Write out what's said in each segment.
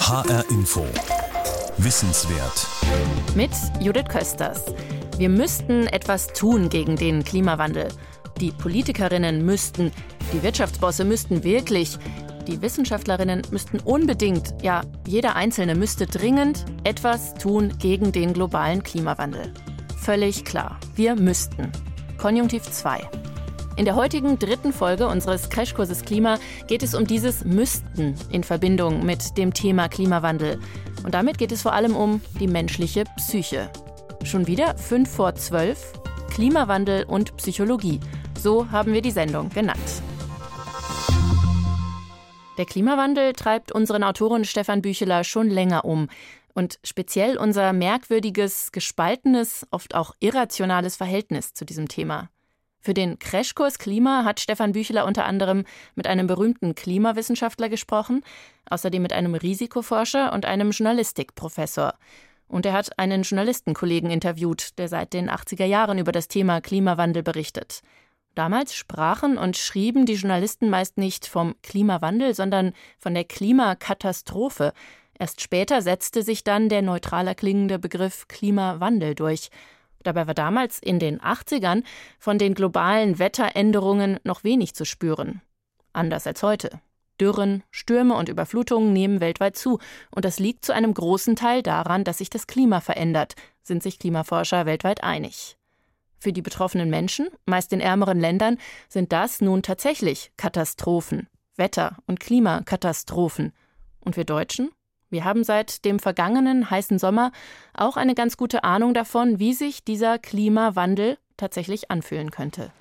HR Info. Wissenswert. Mit Judith Kösters. Wir müssten etwas tun gegen den Klimawandel. Die Politikerinnen müssten, die Wirtschaftsbosse müssten wirklich, die Wissenschaftlerinnen müssten unbedingt, ja, jeder Einzelne müsste dringend etwas tun gegen den globalen Klimawandel. Völlig klar, wir müssten. Konjunktiv 2. In der heutigen dritten Folge unseres Crashkurses Klima geht es um dieses Müssten in Verbindung mit dem Thema Klimawandel. Und damit geht es vor allem um die menschliche Psyche. Schon wieder 5 vor 12, Klimawandel und Psychologie. So haben wir die Sendung genannt. Der Klimawandel treibt unseren Autoren Stefan Bücheler schon länger um. Und speziell unser merkwürdiges, gespaltenes, oft auch irrationales Verhältnis zu diesem Thema. Für den Crashkurs Klima hat Stefan Bücheler unter anderem mit einem berühmten Klimawissenschaftler gesprochen, außerdem mit einem Risikoforscher und einem Journalistikprofessor. Und er hat einen Journalistenkollegen interviewt, der seit den 80er Jahren über das Thema Klimawandel berichtet. Damals sprachen und schrieben die Journalisten meist nicht vom Klimawandel, sondern von der Klimakatastrophe. Erst später setzte sich dann der neutraler klingende Begriff Klimawandel durch. Dabei war damals in den 80ern von den globalen Wetteränderungen noch wenig zu spüren. Anders als heute. Dürren, Stürme und Überflutungen nehmen weltweit zu, und das liegt zu einem großen Teil daran, dass sich das Klima verändert, sind sich Klimaforscher weltweit einig. Für die betroffenen Menschen, meist in ärmeren Ländern, sind das nun tatsächlich Katastrophen, Wetter- und Klimakatastrophen. Und wir Deutschen? Wir haben seit dem vergangenen heißen Sommer auch eine ganz gute Ahnung davon, wie sich dieser Klimawandel tatsächlich anfühlen könnte.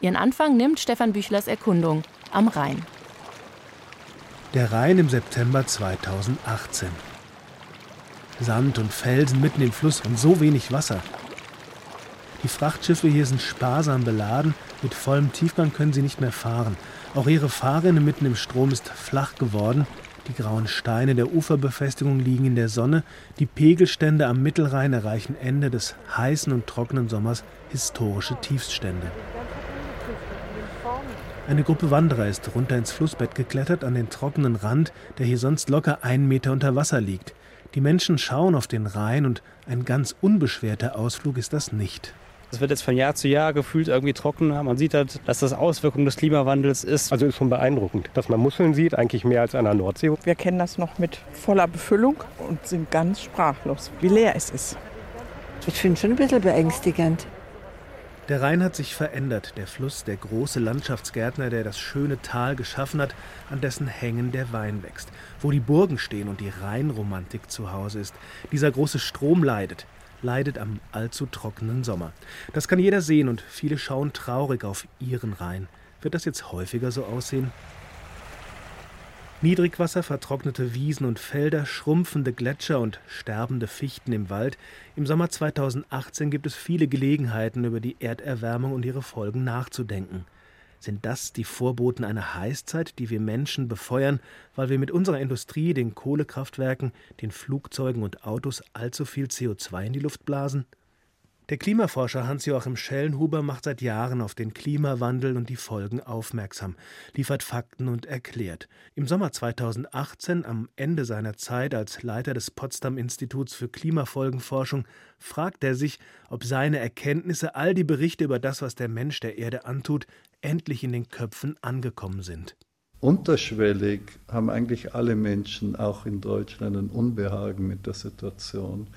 Ihren Anfang nimmt Stefan Büchlers Erkundung am Rhein. Der Rhein im September 2018. Sand und Felsen mitten im Fluss und so wenig Wasser. Die Frachtschiffe hier sind sparsam beladen, mit vollem Tiefgang können sie nicht mehr fahren. Auch ihre Fahrrinne mitten im Strom ist flach geworden, die grauen Steine der Uferbefestigung liegen in der Sonne. Die Pegelstände am Mittelrhein erreichen Ende des heißen und trockenen Sommers historische Tiefststände. Eine Gruppe Wanderer ist runter ins Flussbett geklettert an den trockenen Rand, der hier sonst locker einen Meter unter Wasser liegt. Die Menschen schauen auf den Rhein und ein ganz unbeschwerter Ausflug ist das nicht. Es wird jetzt von Jahr zu Jahr gefühlt irgendwie trockener. Man sieht halt, dass das Auswirkung des Klimawandels ist. Also ist schon beeindruckend, dass man Muscheln sieht, eigentlich mehr als an der Nordsee. Wir kennen das noch mit voller Befüllung und sind ganz sprachlos, wie leer es ist. Ich finde es schon ein bisschen beängstigend. Der Rhein hat sich verändert, der Fluss, der große Landschaftsgärtner, der das schöne Tal geschaffen hat, an dessen Hängen der Wein wächst, wo die Burgen stehen und die Rheinromantik zu Hause ist. Dieser große Strom leidet, leidet am allzu trockenen Sommer. Das kann jeder sehen und viele schauen traurig auf ihren Rhein. Wird das jetzt häufiger so aussehen? Niedrigwasser, vertrocknete Wiesen und Felder, schrumpfende Gletscher und sterbende Fichten im Wald. Im Sommer 2018 gibt es viele Gelegenheiten, über die Erderwärmung und ihre Folgen nachzudenken. Sind das die Vorboten einer Heißzeit, die wir Menschen befeuern, weil wir mit unserer Industrie, den Kohlekraftwerken, den Flugzeugen und Autos allzu viel CO2 in die Luft blasen? Der Klimaforscher Hans-Joachim Schellenhuber macht seit Jahren auf den Klimawandel und die Folgen aufmerksam, liefert Fakten und erklärt. Im Sommer 2018, am Ende seiner Zeit als Leiter des Potsdam Instituts für Klimafolgenforschung, fragt er sich, ob seine Erkenntnisse, all die Berichte über das, was der Mensch der Erde antut, endlich in den Köpfen angekommen sind. Unterschwellig haben eigentlich alle Menschen, auch in Deutschland, ein Unbehagen mit der Situation.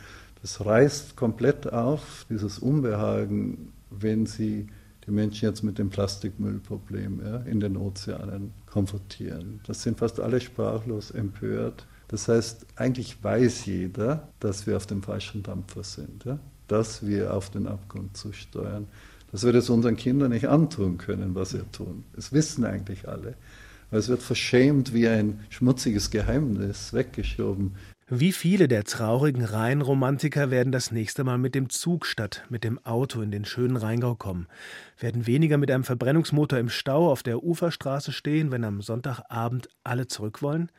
Das reißt komplett auf, dieses Unbehagen, wenn sie die Menschen jetzt mit dem Plastikmüllproblem ja, in den Ozeanen konfrontieren. Das sind fast alle sprachlos empört. Das heißt, eigentlich weiß jeder, dass wir auf dem falschen Dampfer sind, ja? dass wir auf den Abgrund zusteuern, dass wir das unseren Kindern nicht antun können, was wir tun. Das wissen eigentlich alle. Aber es wird verschämt wie ein schmutziges Geheimnis weggeschoben. Wie viele der traurigen Rheinromantiker werden das nächste Mal mit dem Zug statt mit dem Auto in den schönen Rheingau kommen? Werden weniger mit einem Verbrennungsmotor im Stau auf der Uferstraße stehen, wenn am Sonntagabend alle zurück wollen?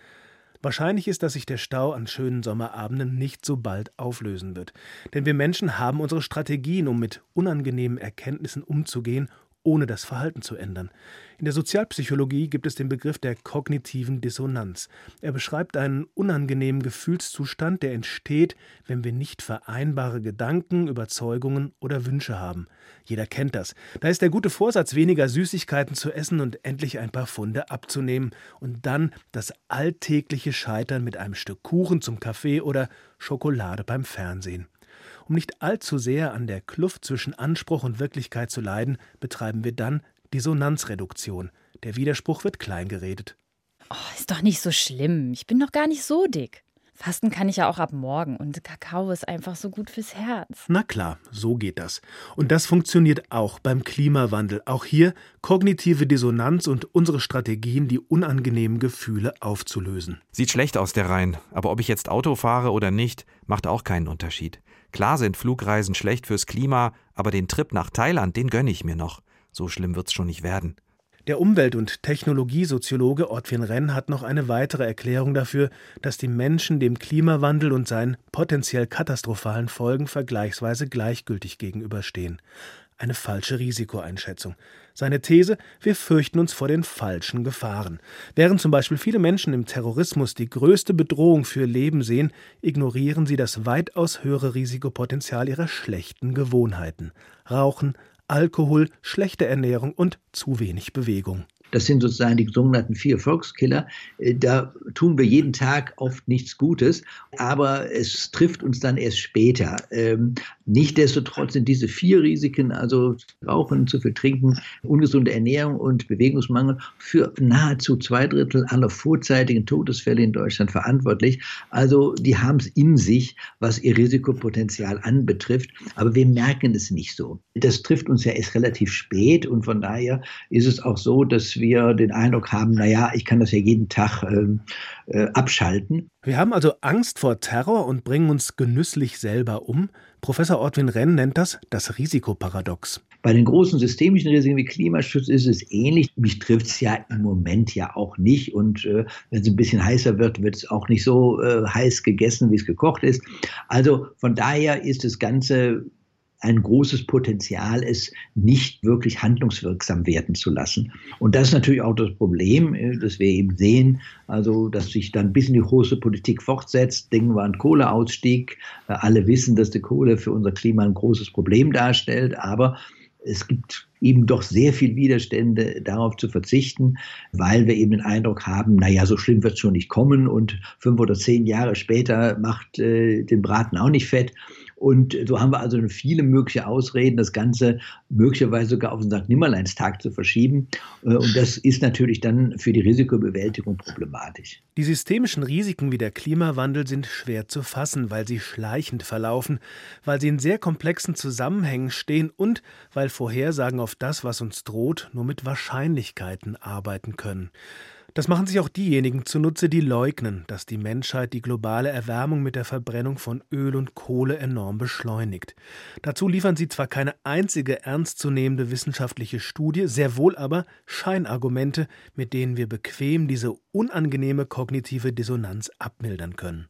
Wahrscheinlich ist, dass sich der Stau an schönen Sommerabenden nicht so bald auflösen wird. Denn wir Menschen haben unsere Strategien, um mit unangenehmen Erkenntnissen umzugehen, ohne das Verhalten zu ändern. In der Sozialpsychologie gibt es den Begriff der kognitiven Dissonanz. Er beschreibt einen unangenehmen Gefühlszustand, der entsteht, wenn wir nicht vereinbare Gedanken, Überzeugungen oder Wünsche haben. Jeder kennt das. Da ist der gute Vorsatz, weniger Süßigkeiten zu essen und endlich ein paar Funde abzunehmen und dann das alltägliche Scheitern mit einem Stück Kuchen zum Kaffee oder Schokolade beim Fernsehen. Um nicht allzu sehr an der Kluft zwischen Anspruch und Wirklichkeit zu leiden, betreiben wir dann Dissonanzreduktion. Der Widerspruch wird kleingeredet. Oh, ist doch nicht so schlimm. Ich bin doch gar nicht so dick. Fasten kann ich ja auch ab morgen und Kakao ist einfach so gut fürs Herz. Na klar, so geht das. Und das funktioniert auch beim Klimawandel. Auch hier kognitive Dissonanz und unsere Strategien, die unangenehmen Gefühle aufzulösen. Sieht schlecht aus der Rhein, aber ob ich jetzt Auto fahre oder nicht, macht auch keinen Unterschied. Klar sind Flugreisen schlecht fürs Klima, aber den Trip nach Thailand, den gönne ich mir noch. So schlimm wird's schon nicht werden. Der Umwelt- und Technologiesoziologe Ortwin Renn hat noch eine weitere Erklärung dafür, dass die Menschen dem Klimawandel und seinen potenziell katastrophalen Folgen vergleichsweise gleichgültig gegenüberstehen. Eine falsche Risikoeinschätzung. Seine These, wir fürchten uns vor den falschen Gefahren. Während zum Beispiel viele Menschen im Terrorismus die größte Bedrohung für Leben sehen, ignorieren sie das weitaus höhere Risikopotenzial ihrer schlechten Gewohnheiten. Rauchen, Alkohol, schlechte Ernährung und zu wenig Bewegung. Das sind sozusagen die sogenannten vier Volkskiller. Äh, da tun wir jeden Tag oft nichts Gutes, aber es trifft uns dann erst später. Ähm, Nichtsdestotrotz sind diese vier Risiken, also Rauchen, zu viel Trinken, ungesunde Ernährung und Bewegungsmangel, für nahezu zwei Drittel aller vorzeitigen Todesfälle in Deutschland verantwortlich. Also die haben es in sich, was ihr Risikopotenzial anbetrifft, aber wir merken es nicht so. Das trifft uns ja erst relativ spät und von daher ist es auch so, dass wir den Eindruck haben, naja, ich kann das ja jeden Tag äh, äh, abschalten. Wir haben also Angst vor Terror und bringen uns genüsslich selber um. Professor Ortwin Renn nennt das das Risikoparadox. Bei den großen systemischen Risiken wie Klimaschutz ist es ähnlich. Mich trifft es ja im Moment ja auch nicht. Und äh, wenn es ein bisschen heißer wird, wird es auch nicht so äh, heiß gegessen, wie es gekocht ist. Also von daher ist das Ganze ein großes Potenzial, es nicht wirklich handlungswirksam werden zu lassen. Und das ist natürlich auch das Problem, äh, dass wir eben sehen, also dass sich dann bis in die große Politik fortsetzt. Denken wir an Kohleausstieg. Äh, alle wissen, dass die Kohle für unser Klima ein großes Problem darstellt, aber es gibt eben doch sehr viel Widerstände, darauf zu verzichten, weil wir eben den Eindruck haben, naja, so schlimm wird es schon nicht kommen und fünf oder zehn Jahre später macht äh, den Braten auch nicht fett. Und so haben wir also viele mögliche Ausreden, das Ganze möglicherweise sogar auf den St. Nimmerleinstag zu verschieben. Äh, und das ist natürlich dann für die Risikobewältigung problematisch. Die systemischen Risiken wie der Klimawandel sind schwer zu fassen, weil sie schleichend verlaufen, weil sie in sehr komplexen Zusammenhängen stehen und weil Vorhersagen auf das, was uns droht, nur mit Wahrscheinlichkeiten arbeiten können. Das machen sich auch diejenigen zunutze, die leugnen, dass die Menschheit die globale Erwärmung mit der Verbrennung von Öl und Kohle enorm beschleunigt. Dazu liefern sie zwar keine einzige ernstzunehmende wissenschaftliche Studie, sehr wohl aber Scheinargumente, mit denen wir bequem diese unangenehme kognitive Dissonanz abmildern können.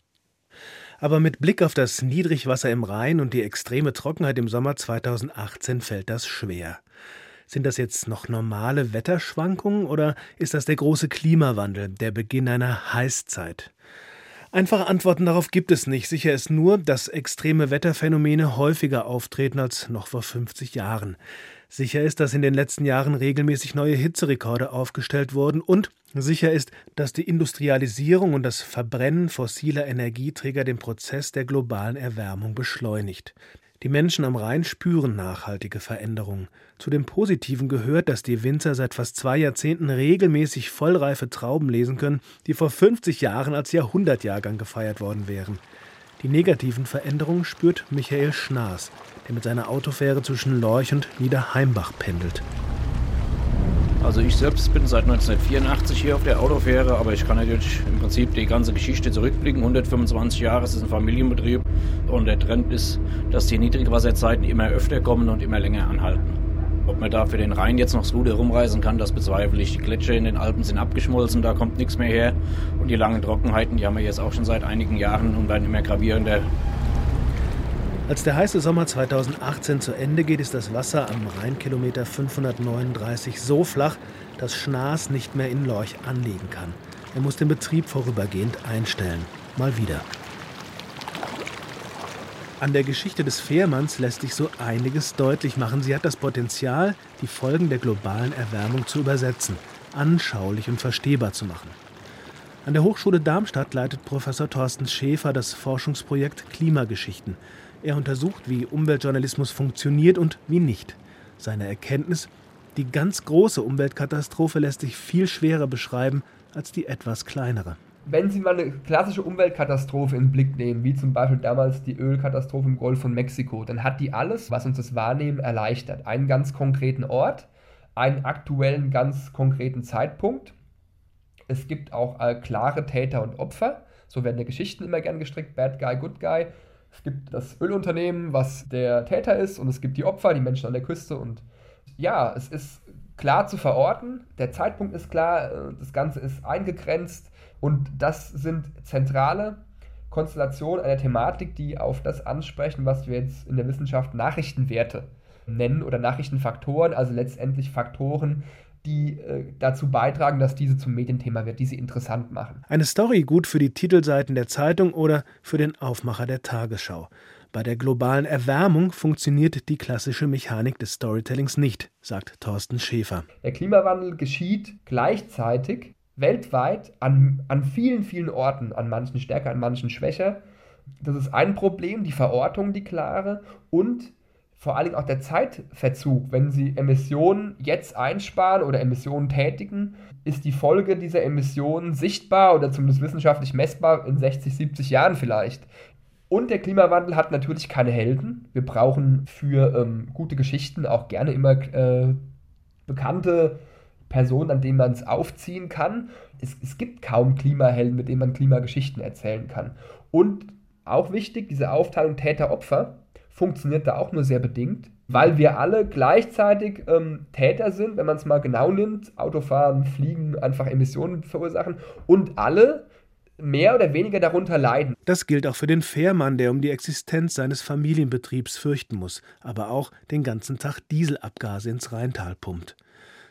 Aber mit Blick auf das Niedrigwasser im Rhein und die extreme Trockenheit im Sommer 2018 fällt das schwer. Sind das jetzt noch normale Wetterschwankungen oder ist das der große Klimawandel, der Beginn einer Heißzeit? Einfache Antworten darauf gibt es nicht. Sicher ist nur, dass extreme Wetterphänomene häufiger auftreten als noch vor 50 Jahren. Sicher ist, dass in den letzten Jahren regelmäßig neue Hitzerekorde aufgestellt wurden und sicher ist, dass die Industrialisierung und das Verbrennen fossiler Energieträger den Prozess der globalen Erwärmung beschleunigt. Die Menschen am Rhein spüren nachhaltige Veränderungen. Zu dem Positiven gehört, dass die Winzer seit fast zwei Jahrzehnten regelmäßig vollreife Trauben lesen können, die vor 50 Jahren als Jahrhundertjahrgang gefeiert worden wären. Die negativen Veränderungen spürt Michael Schnaas, der mit seiner Autofähre zwischen Lorch und Niederheimbach pendelt. Also ich selbst bin seit 1984 hier auf der Autofähre, aber ich kann natürlich im Prinzip die ganze Geschichte zurückblicken. 125 Jahre es ist ein Familienbetrieb und der Trend ist, dass die Niedrigwasserzeiten immer öfter kommen und immer länger anhalten. Ob man da für den Rhein jetzt noch so gut herumreisen kann, das bezweifle ich. Die Gletscher in den Alpen sind abgeschmolzen, da kommt nichts mehr her. Und die langen Trockenheiten, die haben wir jetzt auch schon seit einigen Jahren und werden immer gravierender Als der heiße Sommer 2018 zu Ende geht, ist das Wasser am Rheinkilometer 539 so flach, dass Schnaas nicht mehr in Lorch anlegen kann. Er muss den Betrieb vorübergehend einstellen. Mal wieder. An der Geschichte des Fährmanns lässt sich so einiges deutlich machen. Sie hat das Potenzial, die Folgen der globalen Erwärmung zu übersetzen, anschaulich und verstehbar zu machen. An der Hochschule Darmstadt leitet Professor Thorsten Schäfer das Forschungsprojekt Klimageschichten. Er untersucht, wie Umweltjournalismus funktioniert und wie nicht. Seine Erkenntnis, die ganz große Umweltkatastrophe lässt sich viel schwerer beschreiben als die etwas kleinere wenn Sie mal eine klassische Umweltkatastrophe in den Blick nehmen, wie zum Beispiel damals die Ölkatastrophe im Golf von Mexiko, dann hat die alles, was uns das Wahrnehmen erleichtert. Einen ganz konkreten Ort, einen aktuellen, ganz konkreten Zeitpunkt. Es gibt auch äh, klare Täter und Opfer. So werden ja Geschichten immer gern gestrickt, Bad Guy, Good Guy. Es gibt das Ölunternehmen, was der Täter ist, und es gibt die Opfer, die Menschen an der Küste. Und ja, es ist klar zu verorten, der Zeitpunkt ist klar, äh, das Ganze ist eingegrenzt und das sind zentrale Konstellationen einer Thematik, die auf das ansprechen, was wir jetzt in der Wissenschaft Nachrichtenwerte nennen oder Nachrichtenfaktoren, also letztendlich Faktoren, die äh, dazu beitragen, dass diese zum Medienthema wird, die sie interessant machen. Eine Story gut für die Titelseiten der Zeitung oder für den Aufmacher der Tagesschau. Bei der globalen Erwärmung funktioniert die klassische Mechanik des Storytellings nicht, sagt Thorsten Schäfer. Der Klimawandel geschieht gleichzeitig weltweit an, an vielen, vielen Orten, an manchen stärker, an manchen schwächer. Das ist ein Problem, die Verortung, die klare und vor allem auch der Zeitverzug. Wenn Sie Emissionen jetzt einsparen oder Emissionen tätigen, ist die Folge dieser Emissionen sichtbar oder zumindest wissenschaftlich messbar in 60, 70 Jahren vielleicht. Und der Klimawandel hat natürlich keine Helden. Wir brauchen für ähm, gute Geschichten auch gerne immer äh, bekannte Personen, an denen man es aufziehen kann. Es, es gibt kaum Klimahelden, mit denen man Klimageschichten erzählen kann. Und auch wichtig, diese Aufteilung Täter-Opfer funktioniert da auch nur sehr bedingt, weil wir alle gleichzeitig ähm, Täter sind, wenn man es mal genau nimmt. Autofahren, Fliegen, einfach Emissionen verursachen und alle mehr oder weniger darunter leiden. Das gilt auch für den Fährmann, der um die Existenz seines Familienbetriebs fürchten muss, aber auch den ganzen Tag Dieselabgase ins Rheintal pumpt.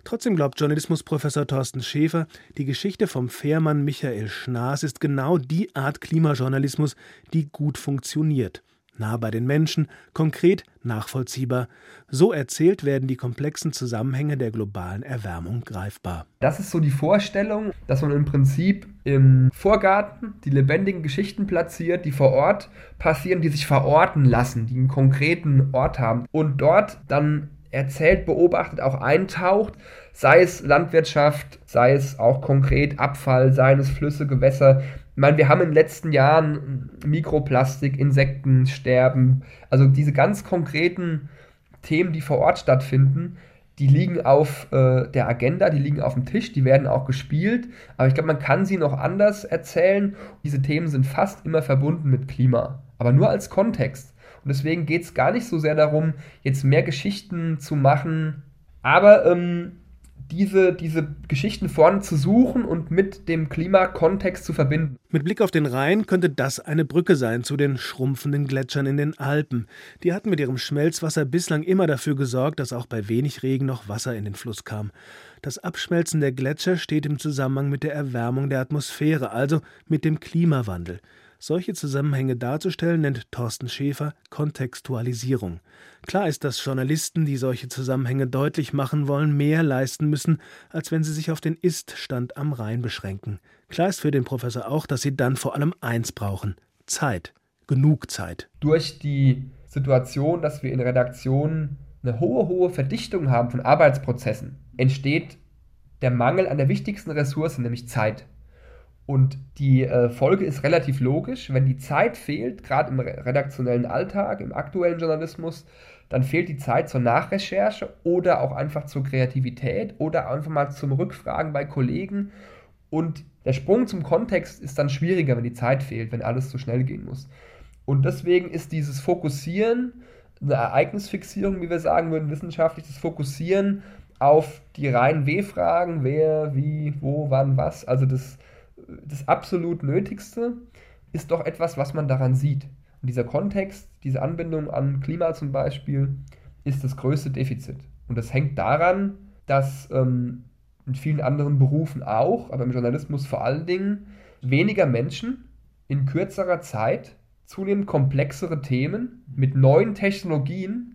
Trotzdem glaubt Journalismusprofessor Thorsten Schäfer, die Geschichte vom Fährmann Michael Schnaas ist genau die Art Klimajournalismus, die gut funktioniert. Nah bei den Menschen, konkret, nachvollziehbar. So erzählt werden die komplexen Zusammenhänge der globalen Erwärmung greifbar. Das ist so die Vorstellung, dass man im Prinzip im Vorgarten die lebendigen Geschichten platziert, die vor Ort passieren, die sich verorten lassen, die einen konkreten Ort haben und dort dann erzählt, beobachtet, auch eintaucht, sei es Landwirtschaft, sei es auch konkret Abfall, seien es Flüsse, Gewässer. Ich meine, wir haben in den letzten Jahren Mikroplastik, Insektensterben, also diese ganz konkreten Themen, die vor Ort stattfinden, die liegen auf äh, der Agenda, die liegen auf dem Tisch, die werden auch gespielt, aber ich glaube, man kann sie noch anders erzählen. Diese Themen sind fast immer verbunden mit Klima, aber nur als Kontext. Und deswegen geht es gar nicht so sehr darum, jetzt mehr Geschichten zu machen, aber ähm, diese, diese Geschichten vorne zu suchen und mit dem Klimakontext zu verbinden. Mit Blick auf den Rhein könnte das eine Brücke sein zu den schrumpfenden Gletschern in den Alpen. Die hatten mit ihrem Schmelzwasser bislang immer dafür gesorgt, dass auch bei wenig Regen noch Wasser in den Fluss kam. Das Abschmelzen der Gletscher steht im Zusammenhang mit der Erwärmung der Atmosphäre, also mit dem Klimawandel. Solche Zusammenhänge darzustellen, nennt Thorsten Schäfer Kontextualisierung. Klar ist, dass Journalisten, die solche Zusammenhänge deutlich machen wollen, mehr leisten müssen, als wenn sie sich auf den Ist-Stand am Rhein beschränken. Klar ist für den Professor auch, dass sie dann vor allem eins brauchen: Zeit. Genug Zeit. Durch die Situation, dass wir in Redaktionen eine hohe, hohe Verdichtung haben von Arbeitsprozessen, entsteht der Mangel an der wichtigsten Ressource, nämlich Zeit. Und die äh, Folge ist relativ logisch. Wenn die Zeit fehlt, gerade im redaktionellen Alltag, im aktuellen Journalismus, dann fehlt die Zeit zur Nachrecherche oder auch einfach zur Kreativität oder einfach mal zum Rückfragen bei Kollegen. Und der Sprung zum Kontext ist dann schwieriger, wenn die Zeit fehlt, wenn alles so schnell gehen muss. Und deswegen ist dieses Fokussieren, eine Ereignisfixierung, wie wir sagen würden, wissenschaftlich, das Fokussieren auf die reinen W-Fragen, wer, wie, wo, wann, was, also das das absolut Nötigste ist doch etwas, was man daran sieht. Und dieser Kontext, diese Anbindung an Klima zum Beispiel, ist das größte Defizit. Und das hängt daran, dass ähm, in vielen anderen Berufen auch, aber im Journalismus vor allen Dingen, weniger Menschen in kürzerer Zeit zunehmend komplexere Themen mit neuen Technologien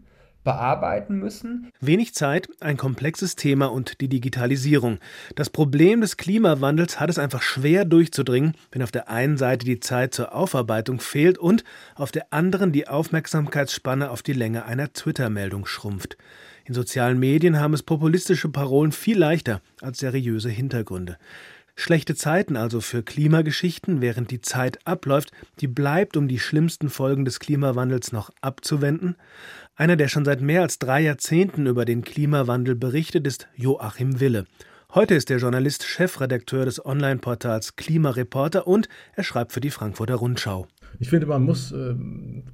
bearbeiten müssen. Wenig Zeit, ein komplexes Thema und die Digitalisierung. Das Problem des Klimawandels hat es einfach schwer durchzudringen, wenn auf der einen Seite die Zeit zur Aufarbeitung fehlt und auf der anderen die Aufmerksamkeitsspanne auf die Länge einer Twitter-Meldung schrumpft. In sozialen Medien haben es populistische Parolen viel leichter als seriöse Hintergründe. Schlechte Zeiten also für Klimageschichten, während die Zeit abläuft, die bleibt, um die schlimmsten Folgen des Klimawandels noch abzuwenden. Einer, der schon seit mehr als drei Jahrzehnten über den Klimawandel berichtet, ist Joachim Wille. Heute ist der Journalist Chefredakteur des Online-Portals Klimareporter und er schreibt für die Frankfurter Rundschau. Ich finde, man muss äh,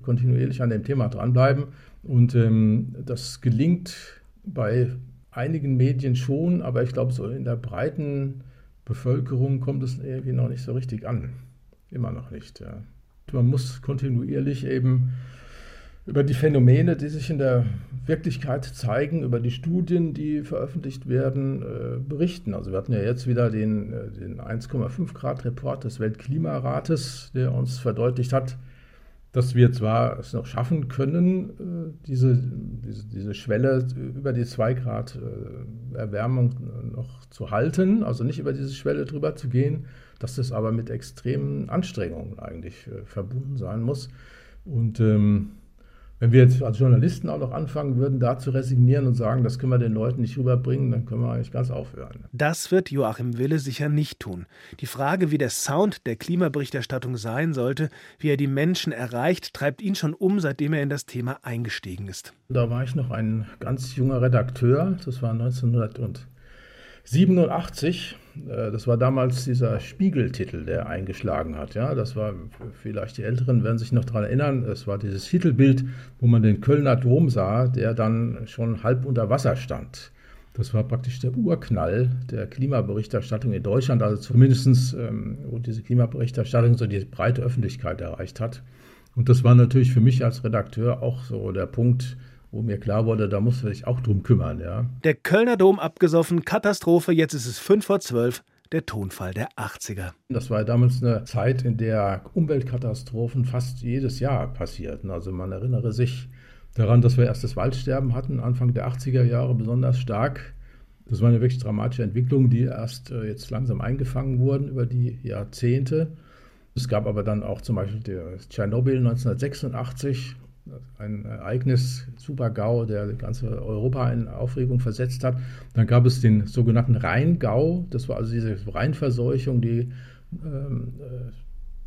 kontinuierlich an dem Thema dranbleiben und ähm, das gelingt bei einigen Medien schon, aber ich glaube, so in der breiten Bevölkerung kommt es irgendwie noch nicht so richtig an. Immer noch nicht. Ja. Man muss kontinuierlich eben über die Phänomene, die sich in der Wirklichkeit zeigen, über die Studien, die veröffentlicht werden, äh, berichten. Also wir hatten ja jetzt wieder den, äh, den 1,5 Grad Report des Weltklimarates, der uns verdeutlicht hat, dass wir zwar es noch schaffen können, äh, diese, diese, diese Schwelle über die 2 Grad Erwärmung noch zu halten, also nicht über diese Schwelle drüber zu gehen, dass das aber mit extremen Anstrengungen eigentlich verbunden sein muss. Und ähm, wenn wir jetzt als Journalisten auch noch anfangen würden, da zu resignieren und sagen, das können wir den Leuten nicht rüberbringen, dann können wir eigentlich ganz aufhören. Das wird Joachim Wille sicher nicht tun. Die Frage, wie der Sound der Klimaberichterstattung sein sollte, wie er die Menschen erreicht, treibt ihn schon um, seitdem er in das Thema eingestiegen ist. Da war ich noch ein ganz junger Redakteur, das war 1900 und 87, äh, das war damals dieser Spiegeltitel, der eingeschlagen hat. Ja, das war, vielleicht die Älteren werden sich noch daran erinnern, es war dieses Titelbild, wo man den Kölner Dom sah, der dann schon halb unter Wasser stand. Das war praktisch der Urknall der Klimaberichterstattung in Deutschland, also zumindestens, ähm, wo diese Klimaberichterstattung so die breite Öffentlichkeit erreicht hat. Und das war natürlich für mich als Redakteur auch so der Punkt, wo mir klar wurde, da muss man sich auch drum kümmern. Ja. Der Kölner Dom abgesoffen, Katastrophe, jetzt ist es fünf vor zwölf. Der Tonfall der 80er. Das war damals eine Zeit, in der Umweltkatastrophen fast jedes Jahr passierten. Also man erinnere sich daran, dass wir erst das Waldsterben hatten, Anfang der 80er Jahre besonders stark. Das war eine wirklich dramatische Entwicklung, die erst äh, jetzt langsam eingefangen wurden über die Jahrzehnte. Es gab aber dann auch zum Beispiel Tschernobyl 1986, ein Ereignis, Super-GAU, der ganze Europa in Aufregung versetzt hat. Dann gab es den sogenannten Rheingau, das war also diese Rheinverseuchung, die ähm, äh,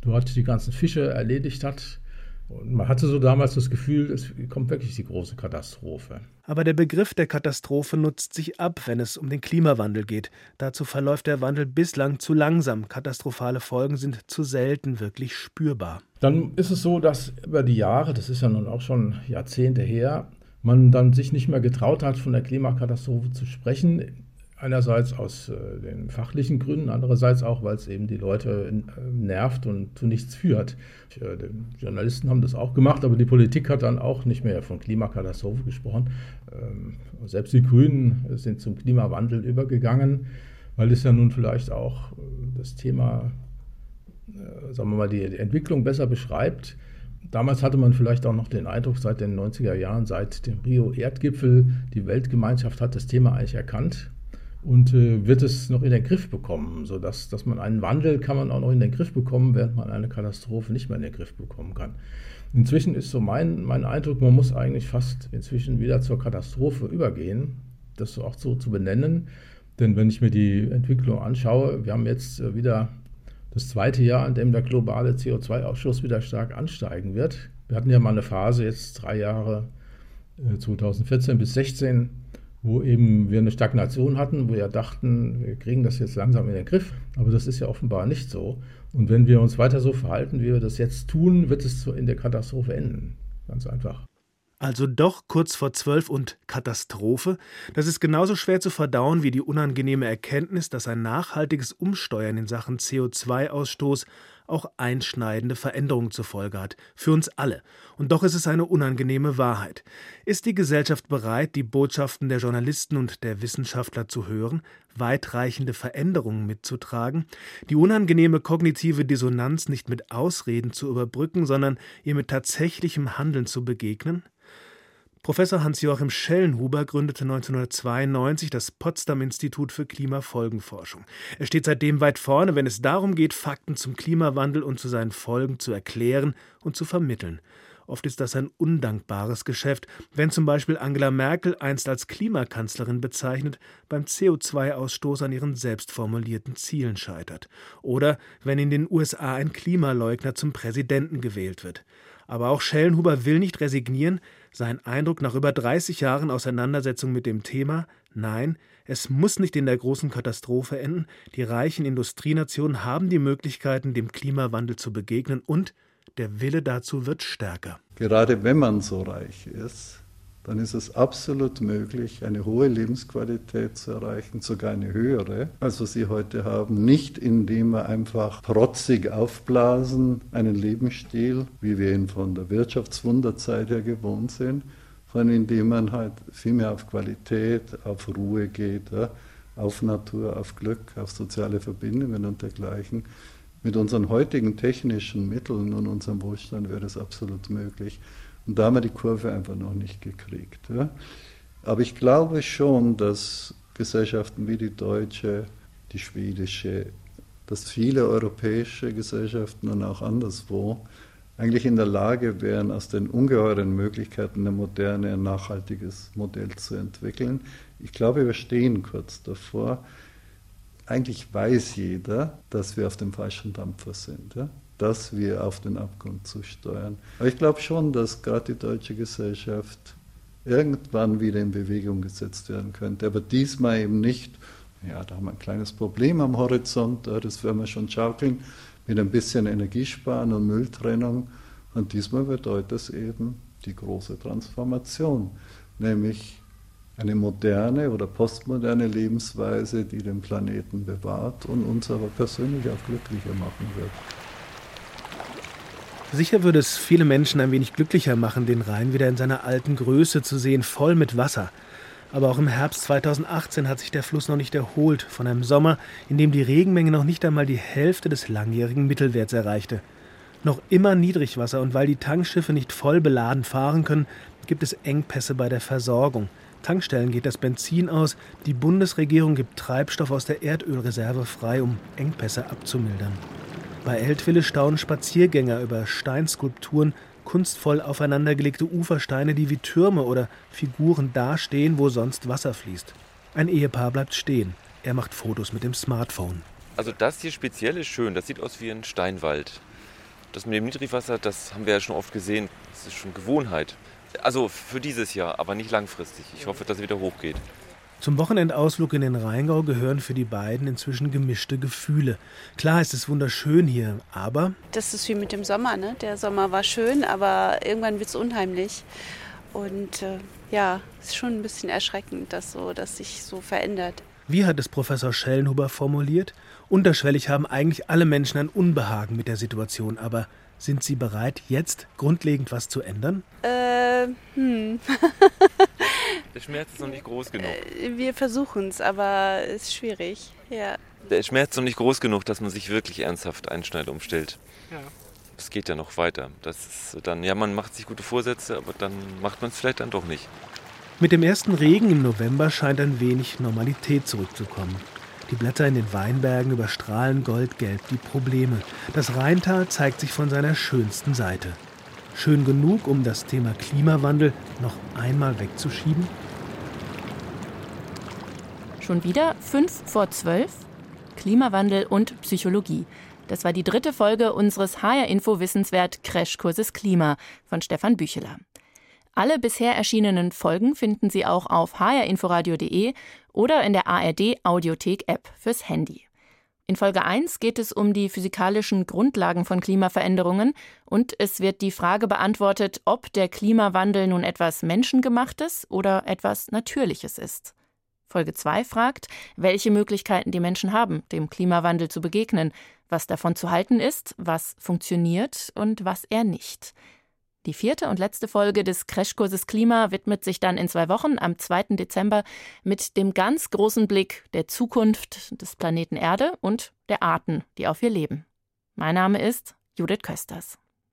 dort die ganzen Fische erledigt hat. Und man hatte so damals das Gefühl, es kommt wirklich die große Katastrophe. Aber der Begriff der Katastrophe nutzt sich ab, wenn es um den Klimawandel geht. Dazu verläuft der Wandel bislang zu langsam. Katastrophale Folgen sind zu selten wirklich spürbar. Dann ist es so, dass über die Jahre, das ist ja nun auch schon Jahrzehnte her, man dann sich nicht mehr getraut hat, von der Klimakatastrophe zu sprechen. Einerseits aus äh, den fachlichen Gründen, andererseits auch, weil es eben die Leute äh, nervt und zu nichts führt. Äh, die Journalisten haben das auch gemacht, aber die Politik hat dann auch nicht mehr von Klimakatastrophe gesprochen. Ähm, selbst die Grünen sind zum Klimawandel übergegangen, weil es ja nun vielleicht auch äh, das Thema, äh, sagen wir mal, die, die Entwicklung besser beschreibt. Damals hatte man vielleicht auch noch den Eindruck, seit den 90er Jahren, seit dem Rio-Erdgipfel, die Weltgemeinschaft hat das Thema eigentlich erkannt und äh, wird es noch in den Griff bekommen, sodass dass man einen Wandel kann man auch noch in den Griff bekommen, während man eine Katastrophe nicht mehr in den Griff bekommen kann. Inzwischen ist so mein, mein Eindruck, man muss eigentlich fast inzwischen wieder zur Katastrophe übergehen, das auch so zu benennen. Denn wenn ich mir die Entwicklung anschaue, wir haben jetzt äh, wieder das zweite Jahr, in dem der globale CO2-Ausschuss wieder stark ansteigen wird. Wir hatten ja mal eine Phase, jetzt drei Jahre, 2014 äh, bis 2016, wo eben wir eine Stagnation hatten, wo wir dachten, wir kriegen das jetzt langsam in den Griff. Aber das ist ja offenbar nicht so. Und wenn wir uns weiter so verhalten, wie wir das jetzt tun, wird es in der Katastrophe enden. Ganz einfach. Also doch kurz vor zwölf und Katastrophe. Das ist genauso schwer zu verdauen wie die unangenehme Erkenntnis, dass ein nachhaltiges Umsteuern in Sachen CO2-Ausstoß auch einschneidende Veränderungen zur Folge hat, für uns alle. Und doch ist es eine unangenehme Wahrheit. Ist die Gesellschaft bereit, die Botschaften der Journalisten und der Wissenschaftler zu hören, weitreichende Veränderungen mitzutragen, die unangenehme kognitive Dissonanz nicht mit Ausreden zu überbrücken, sondern ihr mit tatsächlichem Handeln zu begegnen? Professor Hans-Joachim Schellenhuber gründete 1992 das Potsdam Institut für Klimafolgenforschung. Er steht seitdem weit vorne, wenn es darum geht, Fakten zum Klimawandel und zu seinen Folgen zu erklären und zu vermitteln. Oft ist das ein undankbares Geschäft, wenn zum Beispiel Angela Merkel, einst als Klimakanzlerin bezeichnet, beim CO2-Ausstoß an ihren selbst formulierten Zielen scheitert. Oder wenn in den USA ein Klimaleugner zum Präsidenten gewählt wird. Aber auch Schellenhuber will nicht resignieren, sein Eindruck nach über 30 Jahren Auseinandersetzung mit dem Thema, nein, es muss nicht in der großen Katastrophe enden, die reichen Industrienationen haben die Möglichkeiten, dem Klimawandel zu begegnen und der Wille dazu wird stärker. Gerade wenn man so reich ist, dann ist es absolut möglich, eine hohe Lebensqualität zu erreichen, sogar eine höhere, als wir sie heute haben. Nicht indem wir einfach protzig aufblasen, einen Lebensstil, wie wir ihn von der Wirtschaftswunderzeit her gewohnt sind, sondern indem man halt viel mehr auf Qualität, auf Ruhe geht, ja, auf Natur, auf Glück, auf soziale Verbindungen und dergleichen. Mit unseren heutigen technischen Mitteln und unserem Wohlstand wäre das absolut möglich. Und da haben wir die Kurve einfach noch nicht gekriegt. Ja. Aber ich glaube schon, dass Gesellschaften wie die deutsche, die schwedische, dass viele europäische Gesellschaften und auch anderswo eigentlich in der Lage wären, aus den ungeheuren Möglichkeiten der Moderne ein nachhaltiges Modell zu entwickeln. Ich glaube, wir stehen kurz davor. Eigentlich weiß jeder, dass wir auf dem falschen Dampfer sind. Ja? Dass wir auf den Abgrund zusteuern. Aber ich glaube schon, dass gerade die deutsche Gesellschaft irgendwann wieder in Bewegung gesetzt werden könnte. Aber diesmal eben nicht, ja, da haben wir ein kleines Problem am Horizont, das werden wir schon schaukeln, mit ein bisschen Energiesparen und Mülltrennung. Und diesmal bedeutet es eben die große Transformation, nämlich eine moderne oder postmoderne Lebensweise, die den Planeten bewahrt und uns aber persönlich auch glücklicher machen wird. Sicher würde es viele Menschen ein wenig glücklicher machen, den Rhein wieder in seiner alten Größe zu sehen, voll mit Wasser. Aber auch im Herbst 2018 hat sich der Fluss noch nicht erholt von einem Sommer, in dem die Regenmenge noch nicht einmal die Hälfte des langjährigen Mittelwerts erreichte. Noch immer Niedrigwasser und weil die Tankschiffe nicht voll beladen fahren können, gibt es Engpässe bei der Versorgung. Tankstellen geht das Benzin aus, die Bundesregierung gibt Treibstoff aus der Erdölreserve frei, um Engpässe abzumildern. Bei Eltville staunen Spaziergänger über Steinskulpturen, kunstvoll aufeinandergelegte Ufersteine, die wie Türme oder Figuren dastehen, wo sonst Wasser fließt. Ein Ehepaar bleibt stehen. Er macht Fotos mit dem Smartphone. Also das hier speziell ist schön. Das sieht aus wie ein Steinwald. Das mit dem Niedrigwasser, das haben wir ja schon oft gesehen. Das ist schon Gewohnheit. Also für dieses Jahr, aber nicht langfristig. Ich hoffe, dass es wieder hochgeht. Zum Wochenendausflug in den Rheingau gehören für die beiden inzwischen gemischte Gefühle. Klar ist es wunderschön hier, aber. Das ist wie mit dem Sommer, ne? Der Sommer war schön, aber irgendwann wird es unheimlich. Und äh, ja, es ist schon ein bisschen erschreckend, dass so, dass sich so verändert. Wie hat es Professor Schellenhuber formuliert? Unterschwellig haben eigentlich alle Menschen ein Unbehagen mit der Situation, aber sind sie bereit, jetzt grundlegend was zu ändern? Äh, hm. Der Schmerz ist noch nicht groß genug. Äh, wir versuchen es, aber es ist schwierig. Ja. Der Schmerz ist noch nicht groß genug, dass man sich wirklich ernsthaft einschneidet umstellt. Ja. Es geht ja noch weiter. Das ist dann, ja, man macht sich gute Vorsätze, aber dann macht man es vielleicht dann doch nicht. Mit dem ersten Regen im November scheint ein wenig Normalität zurückzukommen. Die Blätter in den Weinbergen überstrahlen goldgelb die Probleme. Das Rheintal zeigt sich von seiner schönsten Seite. Schön genug, um das Thema Klimawandel noch einmal wegzuschieben? Schon wieder fünf vor zwölf? Klimawandel und Psychologie. Das war die dritte Folge unseres HR Info Wissenswert Crashkurses Klima von Stefan Bücheler. Alle bisher erschienenen Folgen finden Sie auch auf hrinforadio.de oder in der ARD Audiothek App fürs Handy. In Folge 1 geht es um die physikalischen Grundlagen von Klimaveränderungen und es wird die Frage beantwortet, ob der Klimawandel nun etwas Menschengemachtes oder etwas Natürliches ist. Folge 2 fragt, welche Möglichkeiten die Menschen haben, dem Klimawandel zu begegnen, was davon zu halten ist, was funktioniert und was eher nicht. Die vierte und letzte Folge des Crashkurses Klima widmet sich dann in zwei Wochen am 2. Dezember mit dem ganz großen Blick der Zukunft des Planeten Erde und der Arten, die auf ihr leben. Mein Name ist Judith Kösters.